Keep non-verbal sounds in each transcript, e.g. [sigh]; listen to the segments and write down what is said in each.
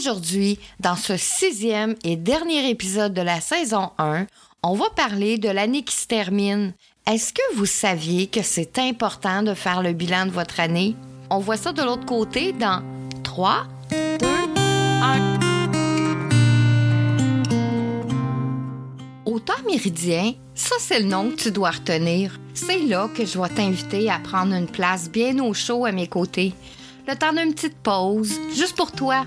Aujourd'hui, dans ce sixième et dernier épisode de la saison 1, on va parler de l'année qui se termine. Est-ce que vous saviez que c'est important de faire le bilan de votre année? On voit ça de l'autre côté dans 3, 2, 1. Au temps méridien, ça c'est le nom que tu dois retenir. C'est là que je vais t'inviter à prendre une place bien au chaud à mes côtés. Le temps d'une petite pause, juste pour toi.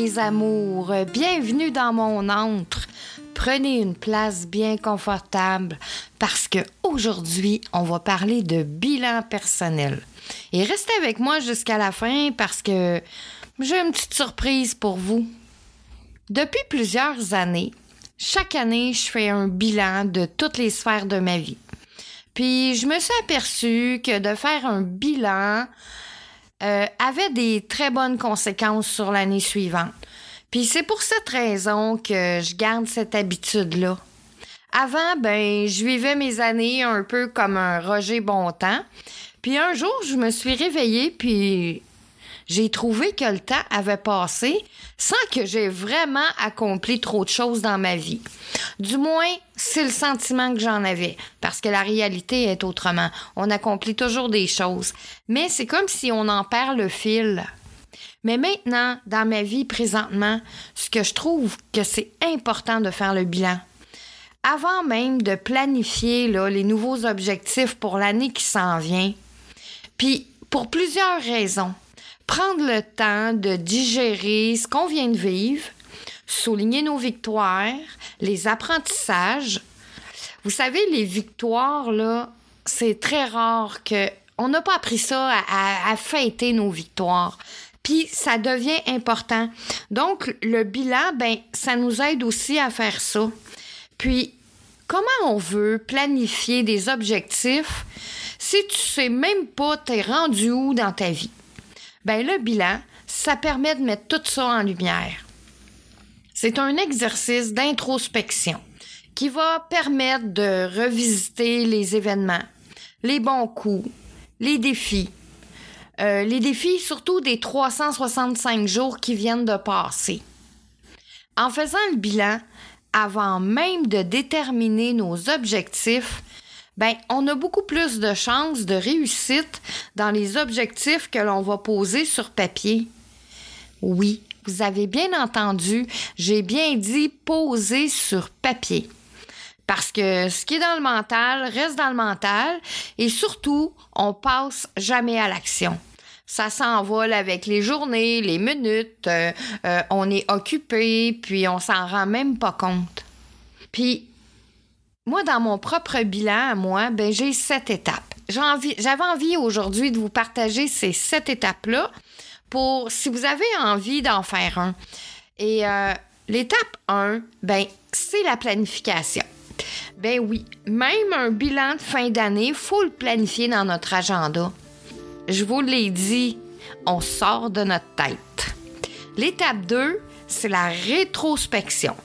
mes amours, bienvenue dans mon antre. Prenez une place bien confortable parce que aujourd'hui, on va parler de bilan personnel. Et restez avec moi jusqu'à la fin parce que j'ai une petite surprise pour vous. Depuis plusieurs années, chaque année, je fais un bilan de toutes les sphères de ma vie. Puis je me suis aperçue que de faire un bilan, euh, avait des très bonnes conséquences sur l'année suivante. Puis c'est pour cette raison que je garde cette habitude-là. Avant, ben, je vivais mes années un peu comme un Roger Bontemps. Puis un jour, je me suis réveillée, puis j'ai trouvé que le temps avait passé sans que j'ai vraiment accompli trop de choses dans ma vie. Du moins, c'est le sentiment que j'en avais, parce que la réalité est autrement. On accomplit toujours des choses, mais c'est comme si on en perd le fil. Mais maintenant, dans ma vie présentement, ce que je trouve que c'est important de faire le bilan. Avant même de planifier les nouveaux objectifs pour l'année qui s'en vient, puis pour plusieurs raisons prendre le temps de digérer ce qu'on vient de vivre, souligner nos victoires, les apprentissages. Vous savez, les victoires, là, c'est très rare que on n'a pas appris ça à, fêter nos victoires. Puis ça devient important. Donc le bilan, ben ça nous aide aussi à faire ça. Puis comment on veut planifier des objectifs si tu sais même pas t'es rendu où dans ta vie? Ben le bilan, ça permet de mettre tout ça en lumière. C'est un exercice d'introspection qui va permettre de revisiter les événements, les bons coups, les défis. Euh, les défis surtout des 365 jours qui viennent de passer. En faisant le bilan, avant même de déterminer nos objectifs, ben, on a beaucoup plus de chances de réussite dans les objectifs que l'on va poser sur papier. Oui, vous avez bien entendu, j'ai bien dit poser sur papier. Parce que ce qui est dans le mental reste dans le mental et surtout, on passe jamais à l'action. Ça s'envole avec les journées, les minutes, euh, euh, on est occupé, puis on s'en rend même pas compte. Puis moi, dans mon propre bilan, moi, ben, j'ai sept étapes. J'avais envie, aujourd'hui de vous partager ces sept étapes-là pour si vous avez envie d'en faire un. Et euh, l'étape 1, ben, c'est la planification. Ben oui, même un bilan de fin d'année, il faut le planifier dans notre agenda. Je vous l'ai dit, on sort de notre tête. L'étape 2, c'est la rétrospection.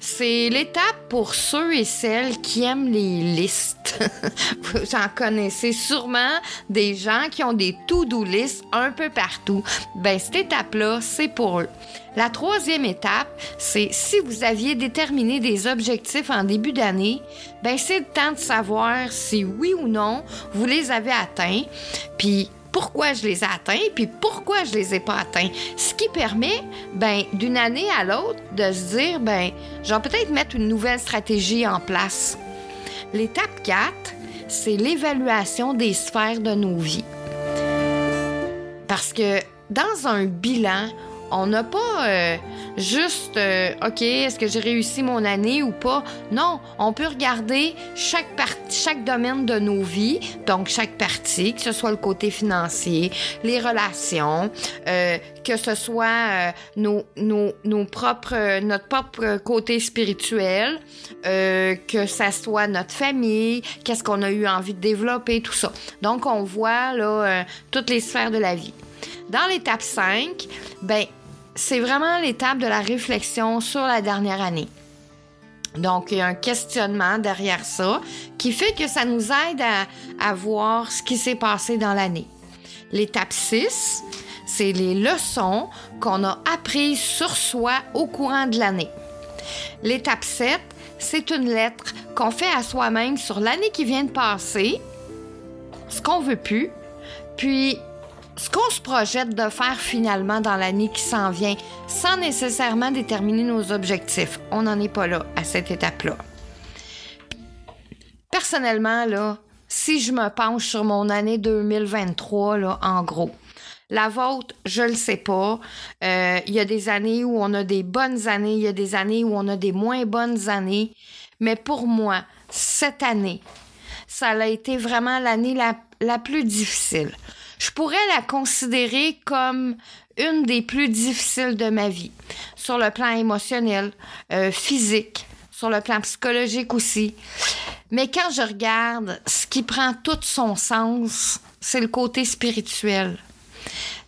C'est l'étape pour ceux et celles qui aiment les listes. [laughs] Vous en connaissez sûrement des gens qui ont des to-do lists un peu partout. Ben, cette étape-là, c'est pour eux. La troisième étape, c'est si vous aviez déterminé des objectifs en début d'année, ben c'est le temps de savoir si oui ou non vous les avez atteints. Puis pourquoi je les ai atteints, puis pourquoi je les ai pas atteints. Ce qui permet, ben, d'une année à l'autre, de se dire, ben, je vais peut-être mettre une nouvelle stratégie en place. L'étape 4, c'est l'évaluation des sphères de nos vies. Parce que dans un bilan, on n'a pas euh, juste, euh, OK, est-ce que j'ai réussi mon année ou pas? Non, on peut regarder chaque, chaque domaine de nos vies, donc chaque partie, que ce soit le côté financier, les relations, euh, que ce soit nos, nos, nos, propres, notre propre côté spirituel, que ce soit notre famille, qu'est-ce qu'on a eu envie de développer, tout ça. Donc, on voit là toutes les sphères de la vie. Dans l'étape 5, ben, c'est vraiment l'étape de la réflexion sur la dernière année. Donc, il y a un questionnement derrière ça qui fait que ça nous aide à, voir ce qui s'est passé dans l'année. L'étape 6, c'est les leçons qu'on a apprises sur soi au courant de l'année. L'étape 7, c'est une lettre qu'on fait à soi-même sur l'année qui vient de passer, ce qu'on veut plus, puis ce qu'on se projette de faire finalement dans l'année qui s'en vient, sans nécessairement déterminer nos objectifs. On n'en est pas là, à cette étape-là. Personnellement, là, si je me penche sur mon année 2023, là, en gros, la vôtre, je le sais pas. Euh, il y a des années où on a des bonnes années, il y a des années où on a des moins bonnes années. Mais pour moi, cette année, ça a été vraiment l'année la, la plus difficile je pourrais la considérer comme une des plus difficiles de ma vie, sur le plan émotionnel, euh, physique, sur le plan psychologique aussi. Mais quand je regarde, ce qui prend tout son sens, c'est le côté spirituel.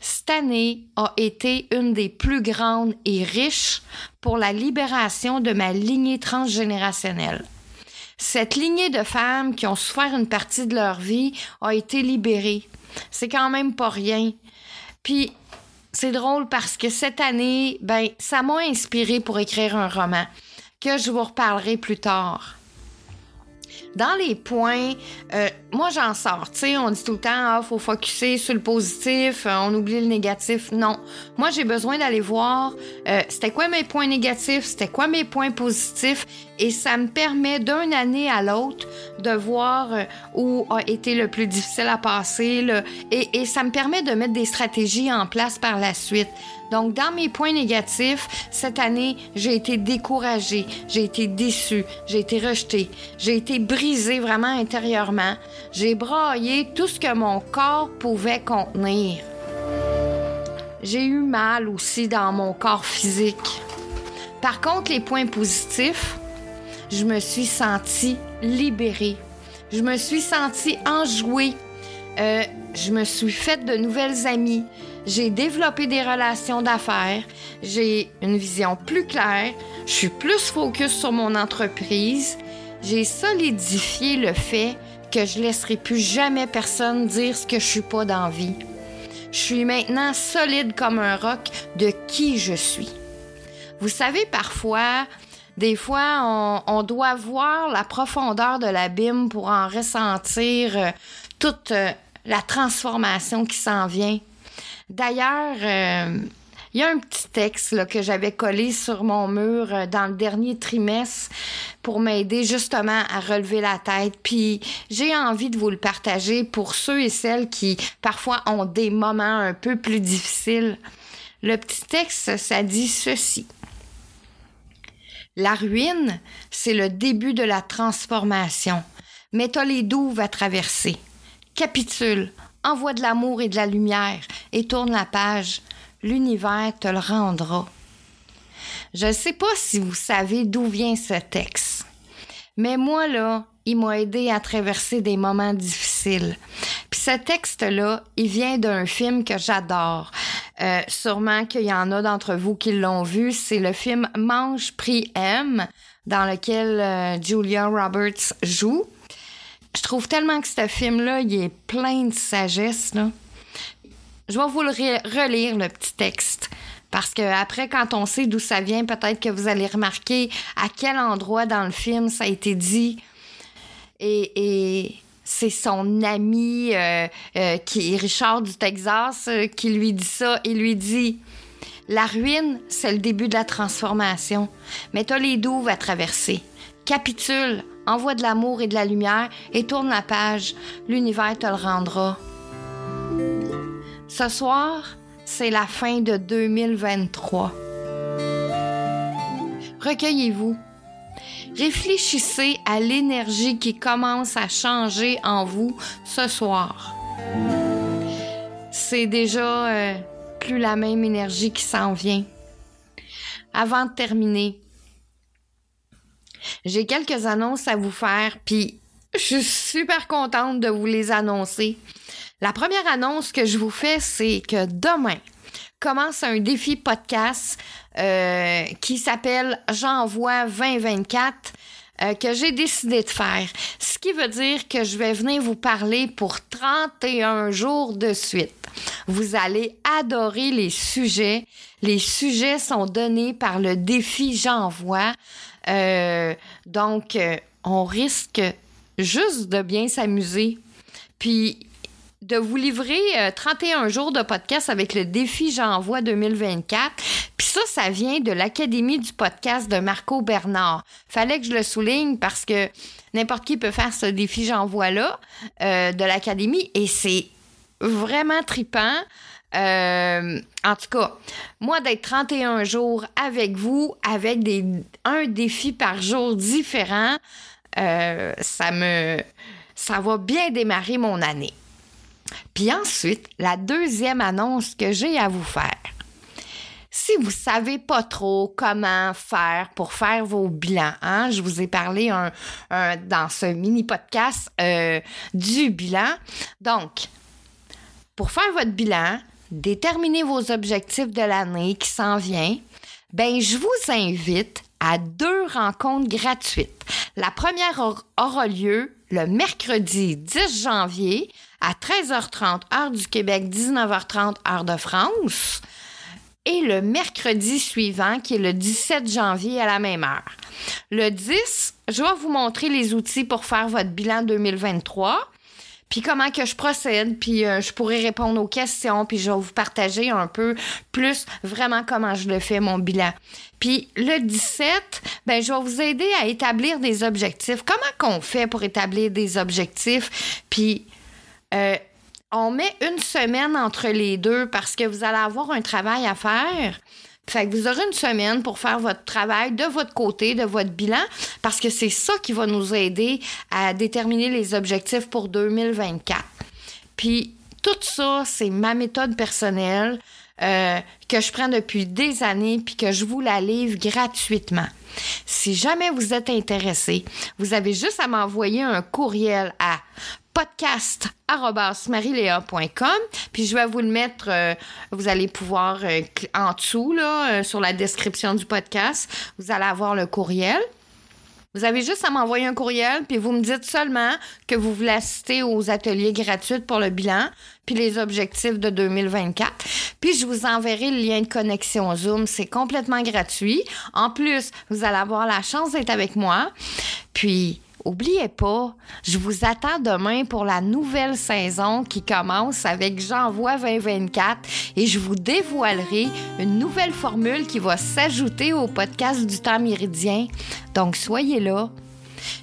Cette année a été une des plus grandes et riches pour la libération de ma lignée transgénérationnelle. Cette lignée de femmes qui ont souffert une partie de leur vie a été libérée. C'est quand même pas rien. Puis c'est drôle parce que cette année, ben, ça m'a inspiré pour écrire un roman que je vous reparlerai plus tard. Dans les points, euh, moi j'en sors. Tu sais, on dit tout le temps, ah, faut focuser sur le positif, euh, on oublie le négatif. Non. Moi, j'ai besoin d'aller voir euh, c'était quoi mes points négatifs, c'était quoi mes points positifs, et ça me permet d'une année à l'autre de voir où a été le plus difficile à passer, et, et ça me permet de mettre des stratégies en place par la suite. Donc, dans mes points négatifs, cette année, j'ai été découragée, j'ai été déçue, j'ai été rejetée, j'ai été brisée vraiment intérieurement. J'ai braillé tout ce que mon corps pouvait contenir. J'ai eu mal aussi dans mon corps physique. Par contre, les points positifs, je me suis sentie libérée. Je me suis sentie enjouée. Euh, je me suis faite de nouvelles amies. J'ai développé des relations d'affaires. J'ai une vision plus claire. Je suis plus focus sur mon entreprise. J'ai solidifié le fait que je laisserai plus jamais personne dire ce que je suis pas d'envie. Je suis maintenant solide comme un roc de qui je suis. Vous savez, parfois, des fois, on, doit voir la profondeur de l'abîme pour en ressentir euh, toute euh, la transformation qui s'en vient. D'ailleurs, euh, il y a un petit texte que j'avais collé sur mon mur euh, dans le dernier trimestre pour m'aider justement à relever la tête. Puis j'ai envie de vous le partager pour ceux et celles qui parfois ont des moments un peu plus difficiles. Le petit texte, ça dit ceci. La ruine, c'est le début de la transformation, mais t'as les douves à traverser. Capitule, envoie de l'amour et de la lumière et tourne la page. l'univers te le rendra. Je ne sais pas si vous savez d'où vient ce texte, mais moi, là, il m'a aidé à traverser des moments difficiles. Puis ce texte-là, il vient d'un film que j'adore. Euh, sûrement qu'il y en a d'entre vous qui l'ont vu. C'est le film Mange, Prix, M, dans lequel euh, Julia Roberts joue. Je trouve tellement que ce film-là, il est plein de sagesse. Là. Je vais vous le relire, le petit texte. Parce que après, quand on sait d'où ça vient, peut-être que vous allez remarquer à quel endroit dans le film ça a été dit. Et, c'est son ami euh, euh, qui est Richard du Texas euh, qui lui dit ça. Il lui dit La ruine, c'est le début de la transformation. Mais t'as les douves à traverser. Capitule, envoie de l'amour et de la lumière et tourne la page. L'univers te le rendra. Ce soir, c'est la fin de 2023. Recueillez-vous. Réfléchissez à l'énergie qui commence à changer en vous ce soir. C'est déjà euh, plus la même énergie qui s'en vient. Avant de terminer, j'ai quelques annonces à vous faire, puis je suis super contente de vous les annoncer. La première annonce que je vous fais, c'est que demain commence un défi podcast euh, qui s'appelle J'envoie 2024 euh, que j'ai décidé de faire. Ce qui veut dire que je vais venir vous parler pour 31 jours de suite. Vous allez adorer les sujets. Les sujets sont donnés par le défi J'envoie. Euh, donc, on risque juste de bien s'amuser. Puis, de vous livrer 31 euh, jours de podcast avec le défi J'envoie 2024. Puis ça, ça vient de l'Académie du podcast de Marco Bernard. Fallait que je le souligne parce que n'importe qui peut faire ce défi J'envoie-là euh, de l'Académie et c'est vraiment tripant. Euh, en tout cas, moi, d'être 31 jours avec vous, avec des, un défi par jour différent, ça me... Ça va bien démarrer mon année. Puis ensuite, la deuxième annonce que j'ai à vous faire. Si vous savez pas trop comment faire pour faire vos bilans, hein, je vous ai parlé dans ce mini podcast euh, du bilan. Donc, pour faire votre bilan, déterminer vos objectifs de l'année qui s'en vient, ben je vous invite à deux rencontres gratuites. La première aura lieu le mercredi 10 janvier à 13h30 heure du Québec, 19h30 heure de France. Et le mercredi suivant, qui est le 17 janvier à la même heure. Le 10, je vais vous montrer les outils pour faire votre bilan 2023 puis comment que je procède, puis euh, je pourrais répondre aux questions, puis je vais vous partager un peu plus vraiment comment je le fais, mon bilan. Puis le 17, ben je vais vous aider à établir des objectifs. Comment qu'on fait pour établir des objectifs? Puis euh, on met une semaine entre les deux parce que vous allez avoir un travail à faire. Fait que vous aurez une semaine pour faire votre travail de votre côté, de votre bilan, parce que c'est ça qui va nous aider à déterminer les objectifs pour 2024. Puis tout ça, c'est ma méthode personnelle euh, que je prends depuis des années puis que je vous la livre gratuitement. Si jamais vous êtes intéressé, vous avez juste à m'envoyer un courriel à podcast.marilea.com. Puis je vais vous le mettre, euh, vous allez pouvoir euh, en dessous, là, euh, sur la description du podcast, vous allez avoir le courriel. Vous avez juste à m'envoyer un courriel, puis vous me dites seulement que vous voulez assister aux ateliers gratuits pour le bilan, puis les objectifs de 2024. Puis je vous enverrai le lien de connexion Zoom. C'est complètement gratuit. En plus, vous allez avoir la chance d'être avec moi. Puis Oubliez pas, je vous attends demain pour la nouvelle saison qui commence avec J'envoie 2024 et je vous dévoilerai une nouvelle formule qui va s'ajouter au podcast du temps méridien. Donc soyez là.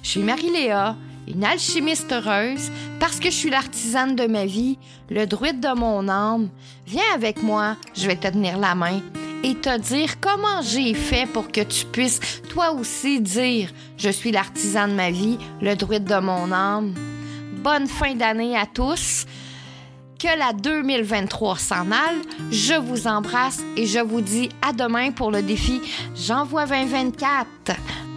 Je suis Marie-Léa, une alchimiste heureuse parce que je suis l'artisane de ma vie, le druide de mon âme. Viens avec moi, je vais te tenir la main et te dire comment j'ai fait pour que tu puisses toi aussi dire Je suis l'artisan de ma vie, le druide de mon âme. Bonne fin d'année à tous que la 2023 s'en aille. Je vous embrasse et je vous dis à demain pour le défi J'envoie 2024.